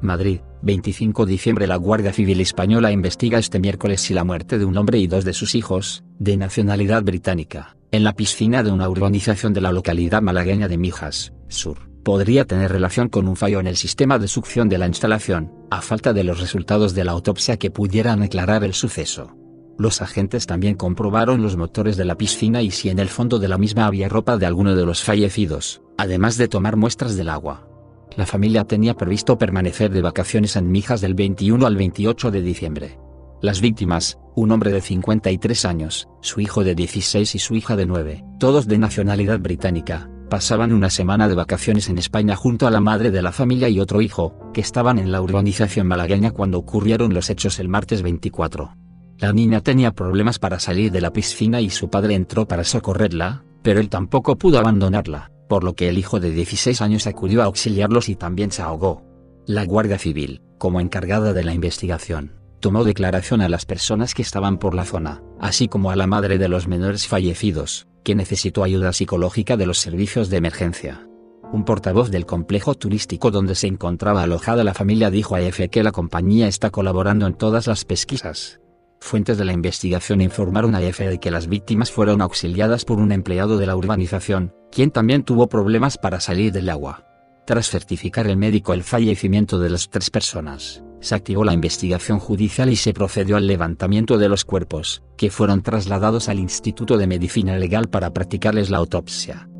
Madrid, 25 de diciembre La Guardia Civil Española investiga este miércoles si la muerte de un hombre y dos de sus hijos, de nacionalidad británica, en la piscina de una urbanización de la localidad malagueña de Mijas, Sur, podría tener relación con un fallo en el sistema de succión de la instalación, a falta de los resultados de la autopsia que pudieran aclarar el suceso. Los agentes también comprobaron los motores de la piscina y si en el fondo de la misma había ropa de alguno de los fallecidos, además de tomar muestras del agua. La familia tenía previsto permanecer de vacaciones en Mijas del 21 al 28 de diciembre. Las víctimas, un hombre de 53 años, su hijo de 16 y su hija de 9, todos de nacionalidad británica, pasaban una semana de vacaciones en España junto a la madre de la familia y otro hijo, que estaban en la urbanización malagueña cuando ocurrieron los hechos el martes 24. La niña tenía problemas para salir de la piscina y su padre entró para socorrerla, pero él tampoco pudo abandonarla, por lo que el hijo de 16 años acudió a auxiliarlos y también se ahogó. La Guardia Civil, como encargada de la investigación, tomó declaración a las personas que estaban por la zona, así como a la madre de los menores fallecidos, que necesitó ayuda psicológica de los servicios de emergencia. Un portavoz del complejo turístico donde se encontraba alojada la familia dijo a EFE que la compañía está colaborando en todas las pesquisas, Fuentes de la investigación informaron a EFE de que las víctimas fueron auxiliadas por un empleado de la urbanización, quien también tuvo problemas para salir del agua. Tras certificar el médico el fallecimiento de las tres personas, se activó la investigación judicial y se procedió al levantamiento de los cuerpos, que fueron trasladados al Instituto de Medicina Legal para practicarles la autopsia.